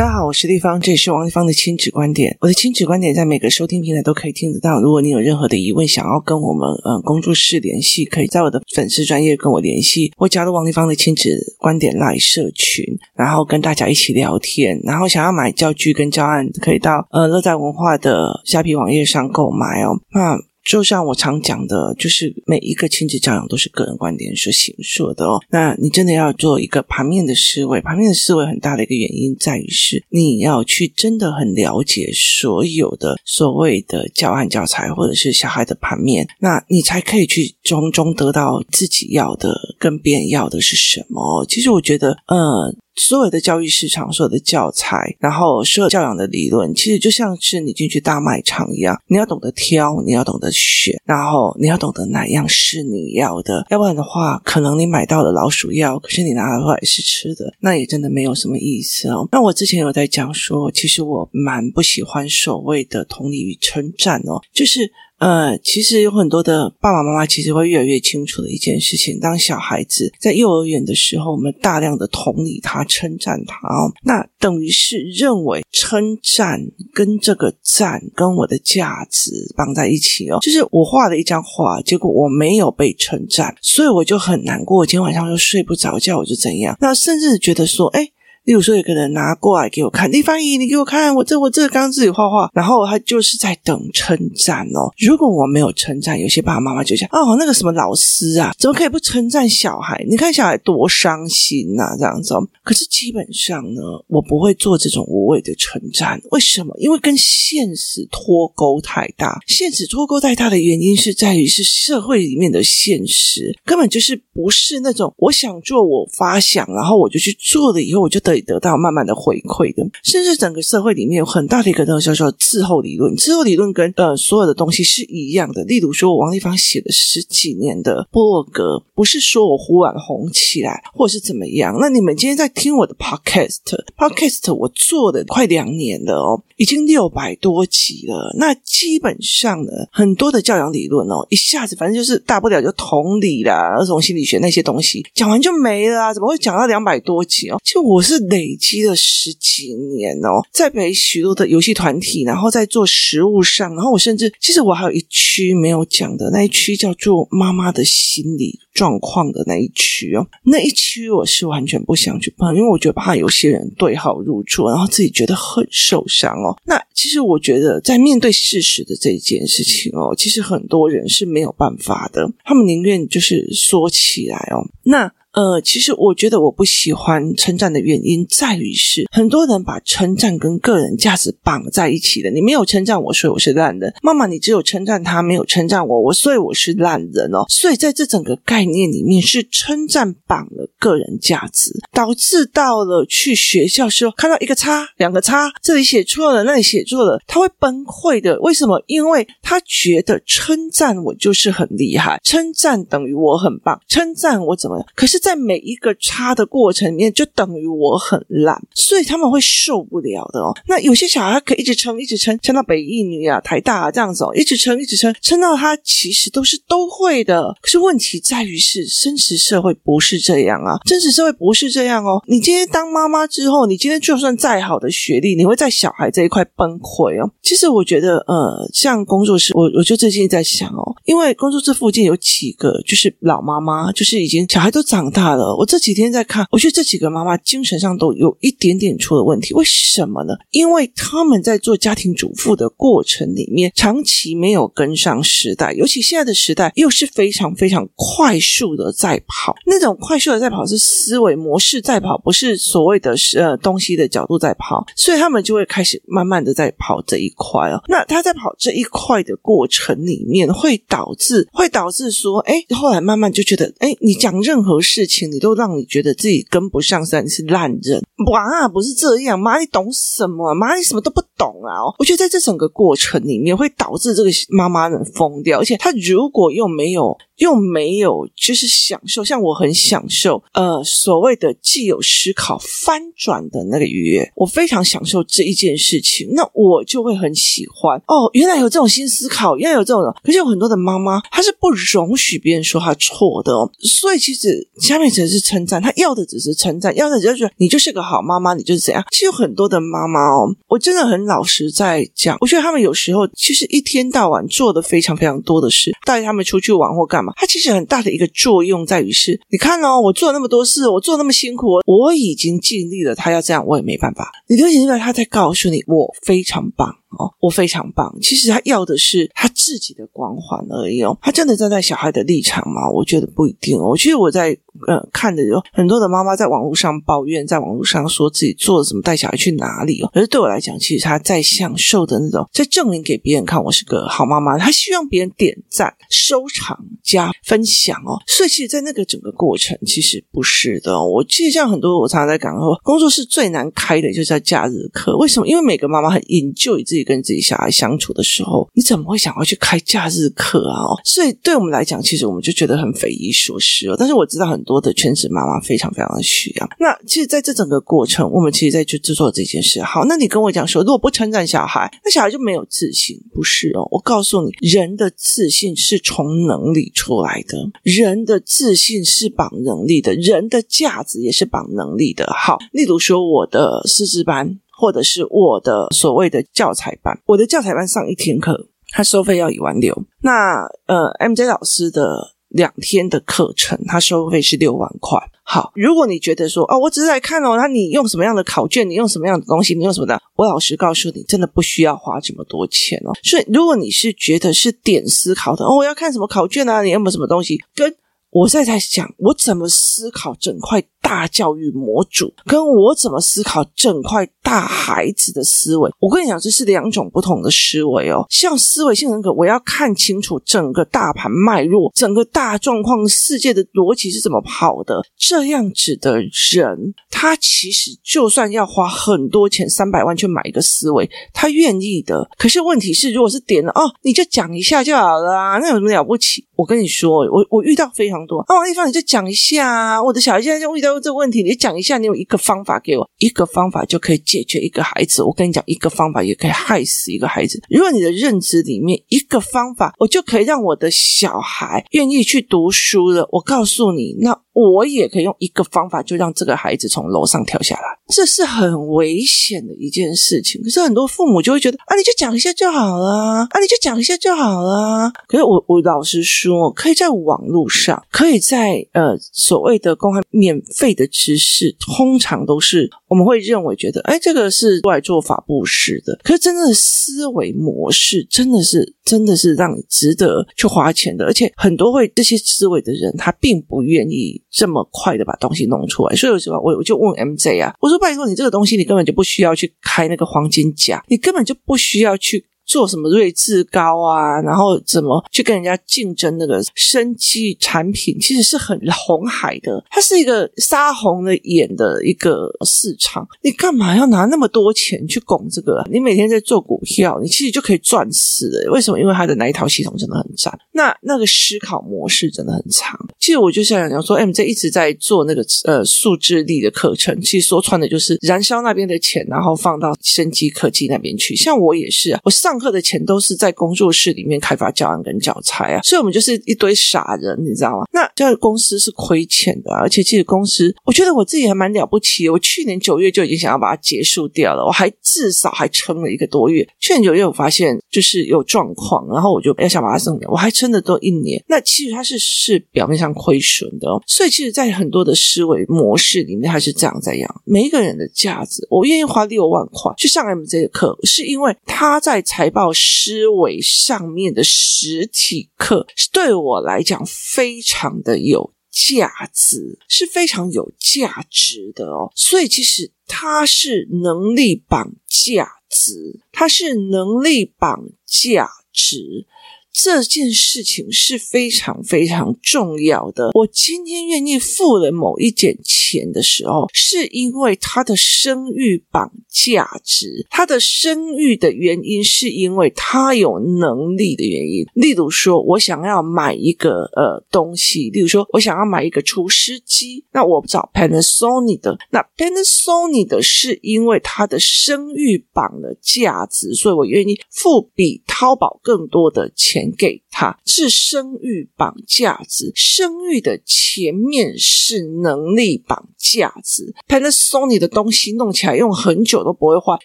大家好，我是丽芳，这里是王丽芳的亲子观点。我的亲子观点在每个收听平台都可以听得到。如果你有任何的疑问，想要跟我们嗯工作室联系，可以在我的粉丝专业跟我联系，或加入王丽芳的亲子观点 LINE 社群，然后跟大家一起聊天。然后想要买教具跟教案，可以到呃乐在文化的虾皮网页上购买哦。那。就像我常讲的，就是每一个亲子教养都是个人观点所形塑的哦。那你真的要做一个盘面的思维，盘面的思维很大的一个原因在于是你要去真的很了解所有的所谓的教案教材或者是小孩的盘面，那你才可以去从中得到自己要的跟别人要的是什么。其实我觉得，呃。所有的教育市场，所有的教材，然后所有教养的理论，其实就像是你进去大卖场一样，你要懂得挑，你要懂得选，然后你要懂得哪样是你要的，要不然的话，可能你买到了老鼠药，可是你拿回来是吃的，那也真的没有什么意思哦。那我之前有在讲说，其实我蛮不喜欢所谓的同理与称赞哦，就是。呃，其实有很多的爸爸妈妈其实会越来越清楚的一件事情：当小孩子在幼儿园的时候，我们大量的同理他、称赞他哦，那等于是认为称赞跟这个赞跟我的价值绑在一起哦。就是我画了一张画，结果我没有被称赞，所以我就很难过，我今天晚上就睡不着觉，我就怎样？那甚至觉得说，哎。例如说，有个人拿过来给我看，李芳姨，你给我看，我这我这个刚自己画画，然后他就是在等称赞哦。如果我没有称赞，有些爸爸妈妈就讲哦，那个什么老师啊，怎么可以不称赞小孩？你看小孩多伤心呐，这样子哦。可是基本上呢，我不会做这种无谓的称赞。为什么？因为跟现实脱钩太大。现实脱钩太大的原因是在于是社会里面的现实根本就是不是那种我想做，我发想，然后我就去做了以后，我就等。可以得到慢慢的回馈的，甚至整个社会里面有很大的一个东西叫做滞后理论。滞后理论跟呃所有的东西是一样的。例如说，我王丽芳写了十几年的部落格，不是说我忽然红起来，或者是怎么样。那你们今天在听我的 podcast，podcast 我做了快两年了哦，已经六百多集了。那基本上呢，很多的教养理论哦，一下子反正就是大不了就同理啦、儿童心理学那些东西讲完就没了啊，怎么会讲到两百多集哦？其实我是。累积了十几年哦，在陪许多的游戏团体，然后在做实务上，然后我甚至其实我还有一区没有讲的，那一区叫做妈妈的心理状况的那一区哦，那一区我是完全不想去碰，因为我觉得怕有些人对号入座，然后自己觉得很受伤哦。那其实我觉得在面对事实的这一件事情哦，其实很多人是没有办法的，他们宁愿就是说起来哦，那。呃，其实我觉得我不喜欢称赞的原因在于是，很多人把称赞跟个人价值绑在一起的。你没有称赞我，所以我是烂人。妈妈，你只有称赞他，没有称赞我，我所以我是烂人哦。所以在这整个概念里面，是称赞绑了个人价值，导致到了去学校时候看到一个叉，两个叉，这里写错了，那里写错了，他会崩溃的。为什么？因为他觉得称赞我就是很厉害，称赞等于我很棒，称赞我怎么样？可是。在在每一个差的过程里面，就等于我很烂，所以他们会受不了的哦。那有些小孩可以一直撑，一直撑，撑到北一女啊、台大啊这样子哦，一直撑，一直撑，撑到他其实都是都会的。可是问题在于是，真实社会不是这样啊，真实社会不是这样哦。你今天当妈妈之后，你今天就算再好的学历，你会在小孩这一块崩溃哦。其实我觉得，呃，像工作室，我我就最近在想哦，因为工作室附近有几个就是老妈妈，就是已经小孩都长。大了，我这几天在看，我觉得这几个妈妈精神上都有一点点出了问题。为什么呢？因为他们在做家庭主妇的过程里面，长期没有跟上时代，尤其现在的时代又是非常非常快速的在跑。那种快速的在跑是思维模式在跑，不是所谓的呃东西的角度在跑，所以他们就会开始慢慢的在跑这一块哦。那他在跑这一块的过程里面，会导致会导致说，哎，后来慢慢就觉得，哎，你讲任何事。事情你都让你觉得自己跟不上，是你是烂人。哇，不是这样，妈，你懂什么？妈，你什么都不懂啊！我觉得在这整个过程里面，会导致这个妈妈人疯掉，而且她如果又没有。又没有，就是享受，像我很享受，呃，所谓的既有思考翻转的那个愉悦，我非常享受这一件事情，那我就会很喜欢哦。原来有这种新思考，原来有这种，可是有很多的妈妈，她是不容许别人说她错的哦。所以其实下面只是称赞，她要的只是称赞，要的只是觉得你就是个好妈妈，你就是怎样。其实有很多的妈妈哦，我真的很老实在讲，我觉得他们有时候其实一天到晚做的非常非常多的事，带他们出去玩或干嘛，他其实很大的一个作用在于是，你看哦，我做了那么多事，我做那么辛苦，我已经尽力了，他要这样我也没办法。你就明白他在告诉你，我非常棒。哦，我非常棒。其实他要的是他自己的光环而已哦。他真的站在小孩的立场吗？我觉得不一定哦。其实我在呃看的有很多的妈妈在网络上抱怨，在网络上说自己做了什么，带小孩去哪里哦。可是对我来讲，其实他在享受的那种，在证明给别人看我是个好妈妈。他希望别人点赞、收藏、加分享哦。所以其实，在那个整个过程，其实不是的哦。我其实像很多我常常在讲说，工作室最难开的就是在假日课。为什么？因为每个妈妈很 enjoy 自己。跟自己小孩相处的时候，你怎么会想要去开假日课啊？所以对我们来讲，其实我们就觉得很匪夷所思哦。但是我知道很多的全职妈妈非常非常的需要。那其实，在这整个过程，我们其实在去制作这件事。好，那你跟我讲说，如果不称赞小孩，那小孩就没有自信，不是哦？我告诉你，人的自信是从能力出来的，人的自信是绑能力的，人的价值也是绑能力的。好，例如说我的师资班。或者是我的所谓的教材班，我的教材班上一天课，他收费要一万六。那呃，MJ 老师的两天的课程，他收费是六万块。好，如果你觉得说哦，我只是来看哦，那你用什么样的考卷，你用什么样的东西，你用什么的，我老实告诉你，真的不需要花这么多钱哦。所以，如果你是觉得是点思考的哦，我要看什么考卷啊，你有没有什么东西跟我在在想，我怎么思考整块。大教育模组跟我怎么思考整块大孩子的思维，我跟你讲，这是两种不同的思维哦。像思维性人格，我要看清楚整个大盘脉络，整个大状况，世界的逻辑是怎么跑的。这样子的人，他其实就算要花很多钱，三百万去买一个思维，他愿意的。可是问题是，如果是点了哦，你就讲一下就好了啊，那有什么了不起？我跟你说，我我遇到非常多啊，王丽芳，你就讲一下，我的小孩现在就遇到。这个问题，你讲一下，你有一个方法给我，一个方法就可以解决一个孩子。我跟你讲，一个方法也可以害死一个孩子。如果你的认知里面一个方法，我就可以让我的小孩愿意去读书了。我告诉你，那。我也可以用一个方法，就让这个孩子从楼上跳下来，这是很危险的一件事情。可是很多父母就会觉得啊，你就讲一下就好了，啊，你就讲一下就好了。可是我我老实说，可以在网络上，可以在呃所谓的公开免费的知识，通常都是我们会认为觉得，哎，这个是过来做法布施的。可是真正的思维模式，真的是真的是让你值得去花钱的。而且很多会这些思维的人，他并不愿意。这么快的把东西弄出来，所以有时候我我就问 MJ 啊，我说拜托你这个东西，你根本就不需要去开那个黄金甲，你根本就不需要去。做什么睿智高啊，然后怎么去跟人家竞争那个生技产品，其实是很红海的，它是一个杀红了眼的一个市场。你干嘛要拿那么多钱去拱这个？你每天在做股票，你其实就可以赚死了。为什么？因为它的那一套系统真的很赞，那那个思考模式真的很长。其实我就想讲说，MJ 一直在做那个呃数字力的课程，其实说穿的就是燃烧那边的钱，然后放到生机科技那边去。像我也是啊，我上。课的钱都是在工作室里面开发教案跟教材啊，所以我们就是一堆傻人，你知道吗？那这个公司是亏钱的，而且其实公司，我觉得我自己还蛮了不起。我去年九月就已经想要把它结束掉了，我还至少还撑了一个多月。去年九月我发现就是有状况，然后我就要想把它送掉，我还撑了多一年。那其实它是是表面上亏损的哦，所以其实，在很多的思维模式里面，还是这样在养。每一个人的价值，我愿意花六万块去上 MJ 的课，是因为他在财报思维上面的实体课，对我来讲非常的有价值，是非常有价值的哦。所以其实它是能力绑价值，它是能力绑价值。这件事情是非常非常重要的。我今天愿意付了某一点钱的时候，是因为他的声誉绑价值，他的声誉的原因是因为他有能力的原因。例如说，我想要买一个呃东西，例如说我想要买一个除湿机，那我找 Panasonic 的，那 Panasonic 的是因为它的声誉绑了价值，所以我愿意付比淘宝更多的钱。钱给他，是生育绑架值，生育的前面是能力绑架值。Panasonic 的东西弄起来用很久都不会坏，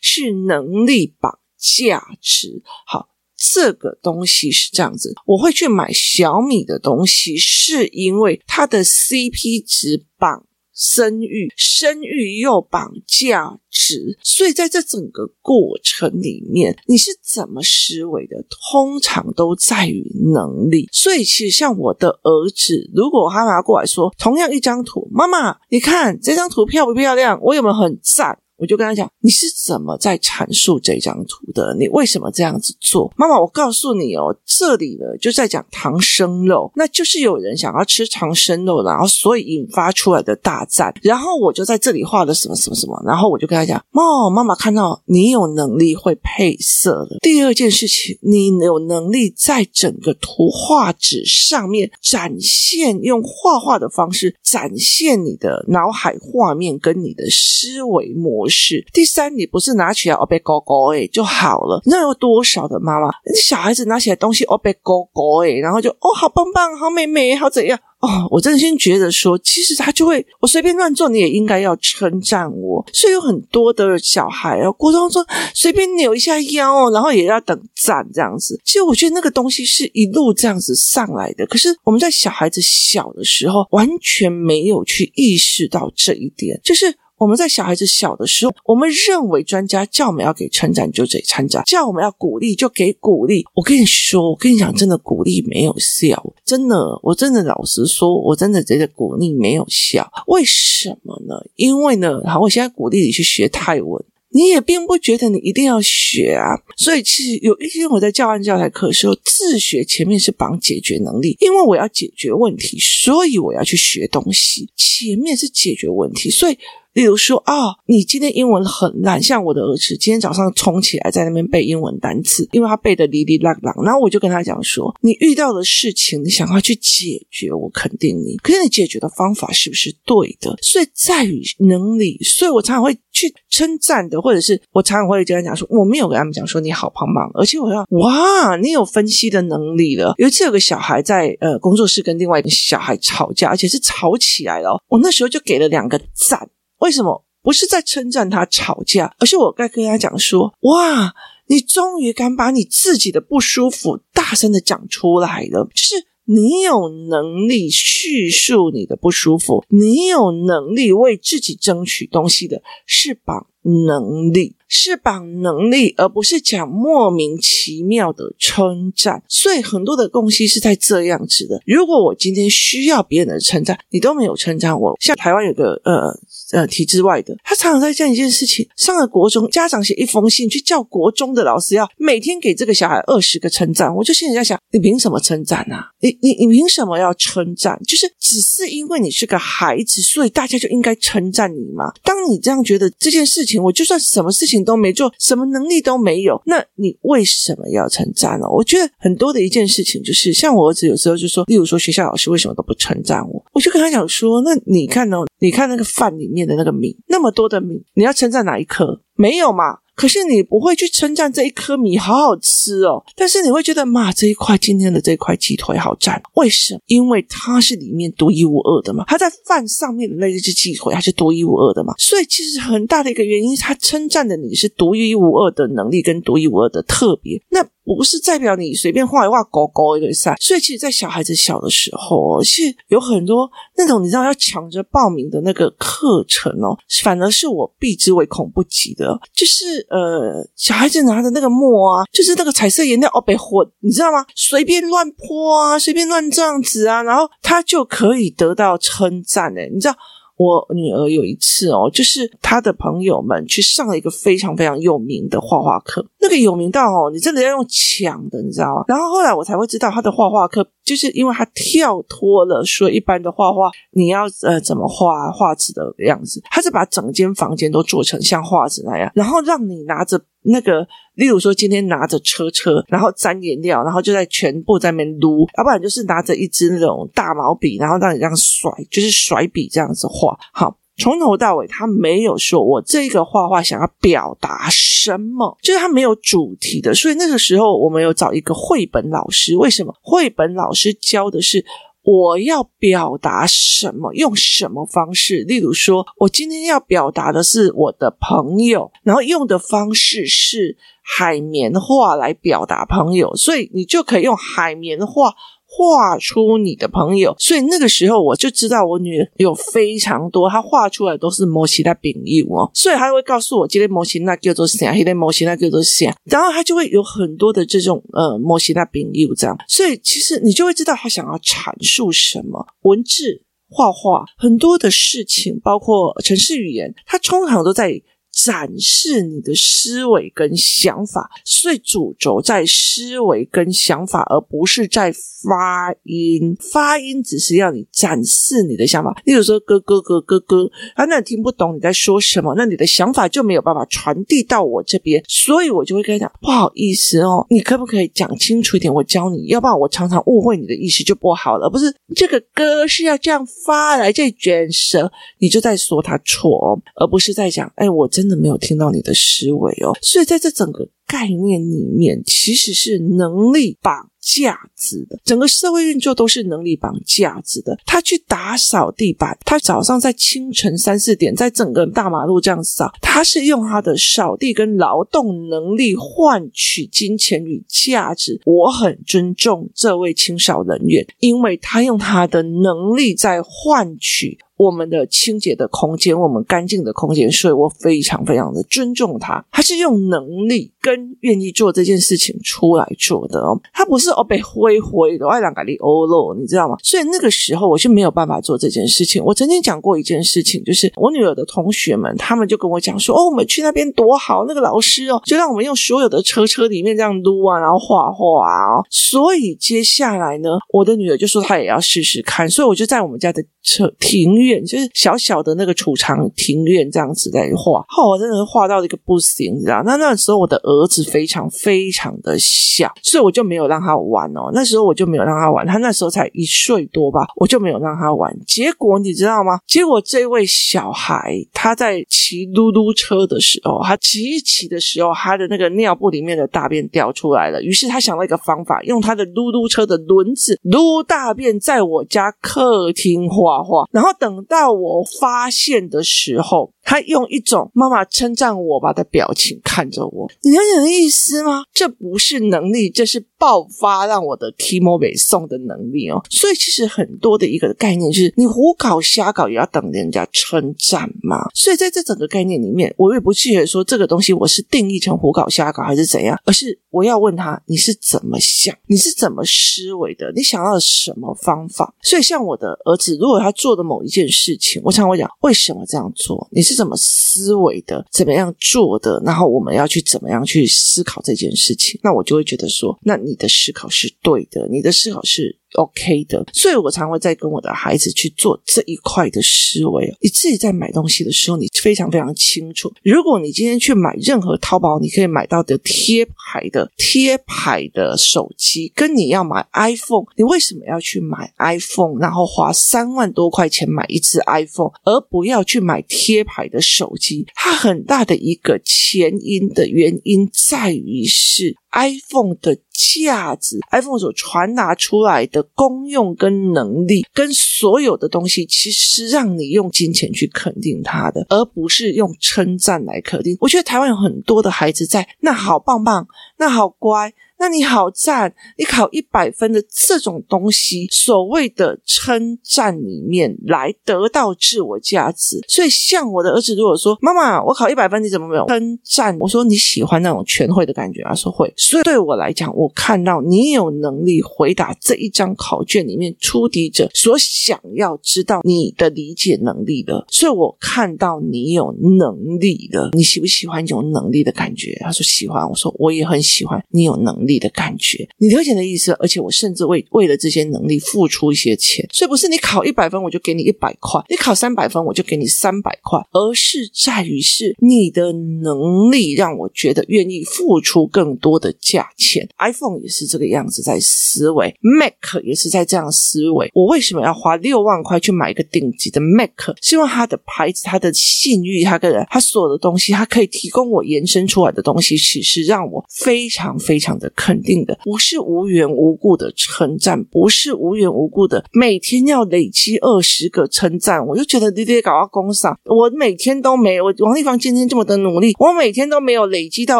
是能力绑架值。好。这个东西是这样子，我会去买小米的东西，是因为它的 CP 值绑生育，生育又绑价值，所以在这整个过程里面，你是怎么思维的？通常都在于能力。所以其实像我的儿子，如果他拿过来说，同样一张图，妈妈，你看这张图漂不漂亮？我有没有很赞？我就跟他讲，你是怎么在阐述这张图的？你为什么这样子做？妈妈，我告诉你哦，这里呢就在讲唐生肉，那就是有人想要吃唐生肉，然后所以引发出来的大战。然后我就在这里画了什么什么什么，然后我就跟他讲，哦，妈妈看到你有能力会配色了。第二件事情，你有能力在整个图画纸上面展现，用画画的方式展现你的脑海画面跟你的思维模不是，第三，你不是拿起来哦，被勾勾诶就好了。那有多少的妈妈，小孩子拿起来东西哦，被勾勾诶然后就哦，好棒棒，好美美，好怎样？哦，我真心觉得说，其实他就会，我随便乱做，你也应该要称赞我。所以有很多的小孩哦，国中说随便扭一下腰，然后也要等赞这样子。其实我觉得那个东西是一路这样子上来的。可是我们在小孩子小的时候，完全没有去意识到这一点，就是。我们在小孩子小的时候，我们认为专家叫我们要给成长就给成长，叫我们要鼓励就给鼓励。我跟你说，我跟你讲，真的鼓励没有效，真的，我真的老实说，我真的觉得鼓励没有效。为什么呢？因为呢，好，我现在鼓励你去学泰文，你也并不觉得你一定要学啊。所以其实有一天我在教案教材课的时候，自学前面是绑解决能力，因为我要解决问题，所以我要去学东西。前面是解决问题，所以。例如说啊、哦，你今天英文很烂，像我的儿子今天早上冲起来在那边背英文单词，因为他背的哩哩啦啦，然后我就跟他讲说，你遇到的事情，你想要去解决，我肯定你，可是你解决的方法是不是对的？所以在于能力，所以我常常会去称赞的，或者是我常常会跟他讲说，我没有跟他们讲说你好棒棒，而且我要哇，你有分析的能力了。有一次有个小孩在呃工作室跟另外一个小孩吵架，而且是吵起来了，我那时候就给了两个赞。为什么不是在称赞他吵架，而是我该跟他讲说：哇，你终于敢把你自己的不舒服大声的讲出来了，就是你有能力叙述你的不舒服，你有能力为自己争取东西的，是绑能力。是绑能力，而不是讲莫名其妙的称赞。所以很多的东西是在这样子的。如果我今天需要别人的称赞，你都没有称赞我。像台湾有个呃呃体制外的，他常常在这样一件事情：上了国中，家长写一封信去叫国中的老师要每天给这个小孩二十个称赞。我就心里在想，你凭什么称赞啊？你你你凭什么要称赞？就是只是因为你是个孩子，所以大家就应该称赞你吗？当你这样觉得这件事情，我就算什么事情。都没做，什么能力都没有，那你为什么要称赞呢？我觉得很多的一件事情就是，像我儿子有时候就说，例如说学校老师为什么都不称赞我，我就跟他讲说，那你看呢？你看那个饭里面的那个米，那么多的米，你要称赞哪一颗？没有嘛？可是你不会去称赞这一颗米好好吃哦，但是你会觉得妈，这一块今天的这一块鸡腿好赞，为什么？因为它是里面独一无二的嘛，它在饭上面的那一只鸡腿它是独一无二的嘛，所以其实很大的一个原因，他称赞的你是独一无二的能力跟独一无二的特别，那。我不是代表你随便画一画勾勾一个赛，所以其实，在小孩子小的时候，是有很多那种你知道要抢着报名的那个课程哦，反而是我避之唯恐不及的。就是呃，小孩子拿的那个墨啊，就是那个彩色颜料哦，被混，你知道吗？随便乱泼啊，随便乱这样子啊，然后他就可以得到称赞诶，你知道。我女儿有一次哦，就是她的朋友们去上了一个非常非常有名的画画课，那个有名到哦，你真的要用抢的，你知道吗？然后后来我才会知道，她的画画课就是因为她跳脱了说一般的画画，你要呃怎么画画纸的样子，她是把整间房间都做成像画纸那样，然后让你拿着。那个，例如说，今天拿着车车，然后沾颜料，然后就在全部在那边撸，要不然就是拿着一支那种大毛笔，然后让你这样甩，就是甩笔这样子画。好，从头到尾他没有说我这个画画想要表达什么，就是他没有主题的。所以那个时候我们有找一个绘本老师，为什么？绘本老师教的是。我要表达什么？用什么方式？例如说，我今天要表达的是我的朋友，然后用的方式是海绵画来表达朋友，所以你就可以用海绵画。画出你的朋友，所以那个时候我就知道我女儿有非常多，她画出来都是模型的朋友哦，所以她会告诉我今天摩西那叫做啥，那类模型那叫做啥，然后她就会有很多的这种呃模型的朋友这样，所以其实你就会知道她想要阐述什么。文字、画画很多的事情，包括程式语言，它通常都在。展示你的思维跟想法，所以主轴在思维跟想法，而不是在发音。发音只是要你展示你的想法。例如说，哥哥哥哥哥，啊，那你听不懂你在说什么，那你的想法就没有办法传递到我这边，所以我就会跟他讲，不好意思哦，你可不可以讲清楚一点？我教你，要不然我常常误会你的意思就不好了。不是这个歌是要这样发来，这卷舌，你就在说他错，而不是在讲，哎，我真。真的没有听到你的思维哦，所以在这整个概念里面，其实是能力绑价值的。整个社会运作都是能力绑价值的。他去打扫地板，他早上在清晨三四点，在整个大马路这样扫，他是用他的扫地跟劳动能力换取金钱与价值。我很尊重这位清扫人员，因为他用他的能力在换取。我们的清洁的空间，我们干净的空间，所以我非常非常的尊重他。他是用能力跟愿意做这件事情出来做的哦，他不是哦被灰灰的爱两咖喱欧咯，你知道吗？所以那个时候我是没有办法做这件事情。我曾经讲过一件事情，就是我女儿的同学们，他们就跟我讲说：“哦，我们去那边多好，那个老师哦，就让我们用所有的车车里面这样撸啊，然后画画啊。”所以接下来呢，我的女儿就说她也要试试看，所以我就在我们家的车庭院。就是小小的那个储藏庭院这样子在画，哦，我真的画到一个不行，你知道？那那时候我的儿子非常非常的小，所以我就没有让他玩哦。那时候我就没有让他玩，他那时候才一岁多吧，我就没有让他玩。结果你知道吗？结果这位小孩他在骑嘟嘟车的时候，他骑一骑的时候，他的那个尿布里面的大便掉出来了。于是他想到一个方法，用他的嘟嘟车的轮子撸大便，在我家客厅画画画，然后。等到我发现的时候，他用一种妈妈称赞我吧的表情看着我。你了解的意思吗？这不是能力，这是爆发让我的提莫北送的能力哦。所以其实很多的一个概念就是，你胡搞瞎搞也要等人家称赞嘛。所以在这整个概念里面，我也不记得说这个东西我是定义成胡搞瞎搞还是怎样，而是我要问他你是怎么想，你是怎么思维的，你想要什么方法？所以像我的儿子，如果他做的某一件事情，我常会讲为什么这样做，你是。怎么思维的？怎么样做的？然后我们要去怎么样去思考这件事情？那我就会觉得说，那你的思考是对的，你的思考是。OK 的，所以我常会在跟我的孩子去做这一块的思维。你自己在买东西的时候，你非常非常清楚。如果你今天去买任何淘宝，你可以买到的贴牌的贴牌的手机，跟你要买 iPhone，你为什么要去买 iPhone，然后花三万多块钱买一只 iPhone，而不要去买贴牌的手机？它很大的一个前因的原因在于是。iPhone 的价值，iPhone 所传达出来的功用跟能力，跟所有的东西，其实是让你用金钱去肯定它的，而不是用称赞来肯定。我觉得台湾有很多的孩子在，那好棒棒，那好乖。那你好赞，你考一百分的这种东西，所谓的称赞里面来得到自我价值。所以，像我的儿子如果说：“妈妈，我考一百分，你怎么没有称赞？”我说：“你喜欢那种全会的感觉。”他说：“会。”所以对我来讲，我看到你有能力回答这一张考卷里面出题者所想要知道你的理解能力的，所以我看到你有能力的。你喜不喜欢有能力的感觉？他说喜欢。我说我也很喜欢你有能力。力的感觉。你了解的意思？而且我甚至为为了这些能力付出一些钱，所以不是你考一百分我就给你一百块，你考三百分我就给你三百块，而是在于是你的能力让我觉得愿意付出更多的价钱。iPhone 也是这个样子在思维，Mac 也是在这样思维。我为什么要花六万块去买一个顶级的 Mac？希望它的牌子、它的信誉、它个人、它所有的东西，它可以提供我延伸出来的东西，其实让我非常非常的肯定的，不是无缘无故的称赞，不是无缘无故的每天要累积二十个称赞，我就觉得你得搞到工厂，我每天都没有，我王丽芳今天这么的努力，我每天都没有累积到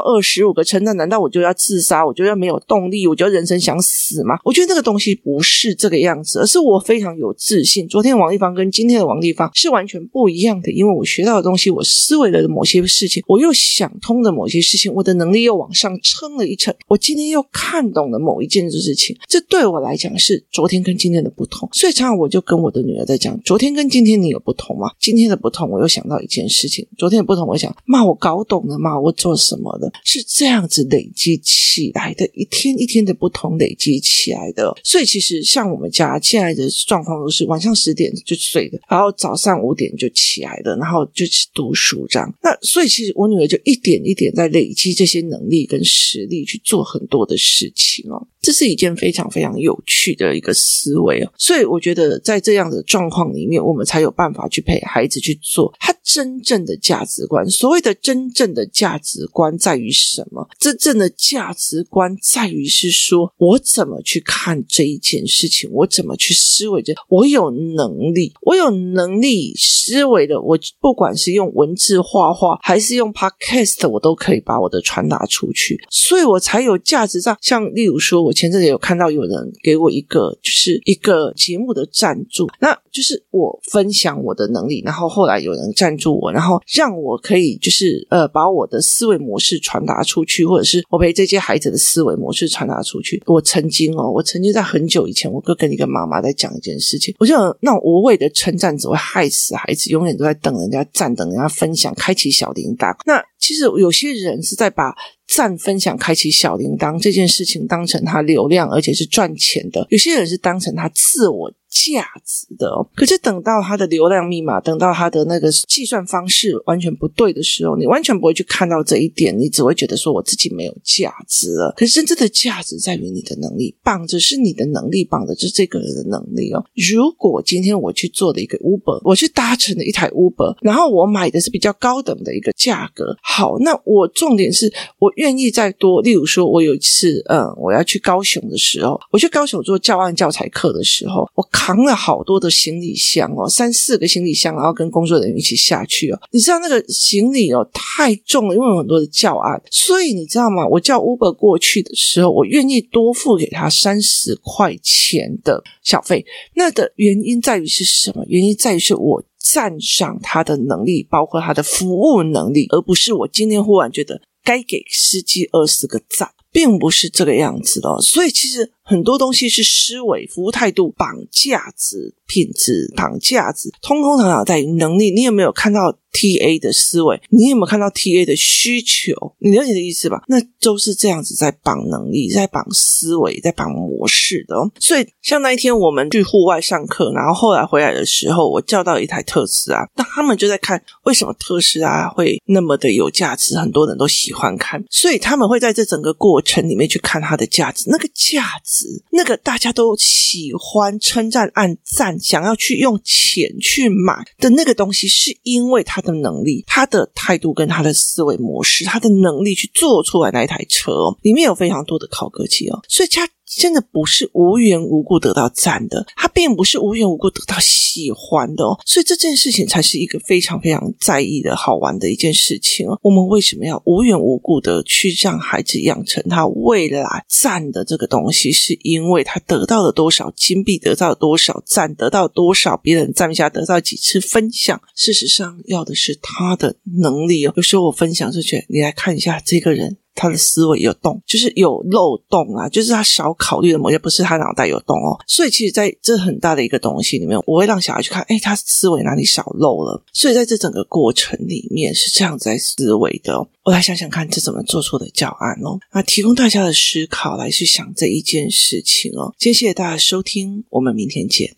二十五个称赞，难道我就要自杀？我就要没有动力？我就要人生想死吗？我觉得这个东西不是这个样子，而是我非常有自信。昨天王丽芳跟今天的王丽芳是完全不一样的，因为我学到的东西，我思维的某些事情，我又想通的某些事情，我的能力又往上撑了一层。我今天又看懂了某一件事情，这对我来讲是昨天跟今天的不同。所以常常我就跟我的女儿在讲，昨天跟今天你有不同吗？今天的不同，我又想到一件事情，昨天的不同，我想，妈，我搞懂了吗？我做什么的？是这样子累积起来的，一天一天的不同累积起来的。所以其实像我们家现在的状况都是晚上十点就睡的，然后早上五点就起来的，然后就去读书这样。那所以其实我女儿就一点一点在累积这些能力跟实力去做很多多的事情哦。这是一件非常非常有趣的一个思维哦。所以我觉得在这样的状况里面，我们才有办法去陪孩子去做他真正的价值观。所谓的真正的价值观在于什么？真正的价值观在于是说我怎么去看这一件事情，我怎么去思维这，我有能力，我有能力思维的，我不管是用文字画画，还是用 podcast，我都可以把我的传达出去，所以我才有价值上。像例如说，我前阵子有看到有人给我一个，就是一个节目的赞助，那就是我分享我的能力，然后后来有人赞助我，然后让我可以就是呃把我的思维模式传达出去，或者是我陪这些孩子的思维模式传达出去。我曾经哦，我曾经在很久以前，我哥跟一个妈妈在讲一件事情，我就那种无谓的称赞只会害死孩子，永远都在等人家赞，等人家分享，开启小铃铛。那其实有些人是在把赞、分享、开启小铃铛这件事情当成他流量，而且是赚钱的；有些人是当成他自我。价值的哦，可是等到他的流量密码，等到他的那个计算方式完全不对的时候，你完全不会去看到这一点，你只会觉得说我自己没有价值了。可是真正的价值在于你的能力，绑着是你的能力，绑的是这个人的能力哦。如果今天我去做的一个 Uber，我去搭乘了一台 Uber，然后我买的是比较高等的一个价格，好，那我重点是我愿意再多。例如说，我有一次，嗯，我要去高雄的时候，我去高雄做教案教材课的时候，我靠。扛了好多的行李箱哦，三四个行李箱，然后跟工作人员一起下去哦。你知道那个行李哦太重了，因为有很多的教案，所以你知道吗？我叫 Uber 过去的时候，我愿意多付给他三十块钱的小费。那的原因在于是什么？原因在于是我赞赏他的能力，包括他的服务能力，而不是我今天忽然觉得该给司机二十个赞。并不是这个样子的，所以其实很多东西是思维、服务态度绑价值、品质绑价值，通通常常在于能力。你有没有看到？T A 的思维，你有没有看到 T A 的需求？你了解的意思吧？那都是这样子在绑能力，在绑思维，在绑模式的哦。所以，像那一天我们去户外上课，然后后来回来的时候，我叫到一台特斯拉，那他们就在看为什么特斯拉会那么的有价值，很多人都喜欢看，所以他们会在这整个过程里面去看它的价值，那个价值，那个大家都喜欢称赞、按赞，想要去用钱去买的那个东西，是因为他。的能力，他的态度跟他的思维模式，他的能力去做出来那一台车，里面有非常多的考科技哦，所以他。真的不是无缘无故得到赞的，他并不是无缘无故得到喜欢的哦，所以这件事情才是一个非常非常在意的好玩的一件事情哦。我们为什么要无缘无故的去让孩子养成他未来赞的这个东西？是因为他得到了多少金币，得到了多少赞，得到多少别人赞下，得到几次分享。事实上，要的是他的能力哦。有时候我分享就觉得，你来看一下这个人。他的思维有洞，就是有漏洞啊，就是他少考虑的某些，不是他脑袋有洞哦。所以其实在这很大的一个东西里面，我会让小孩去看，哎，他思维哪里少漏了？所以在这整个过程里面是这样子在思维的。我来想想看，这怎么做出的教案哦？那，提供大家的思考来去想这一件事情哦。今天谢谢大家收听，我们明天见。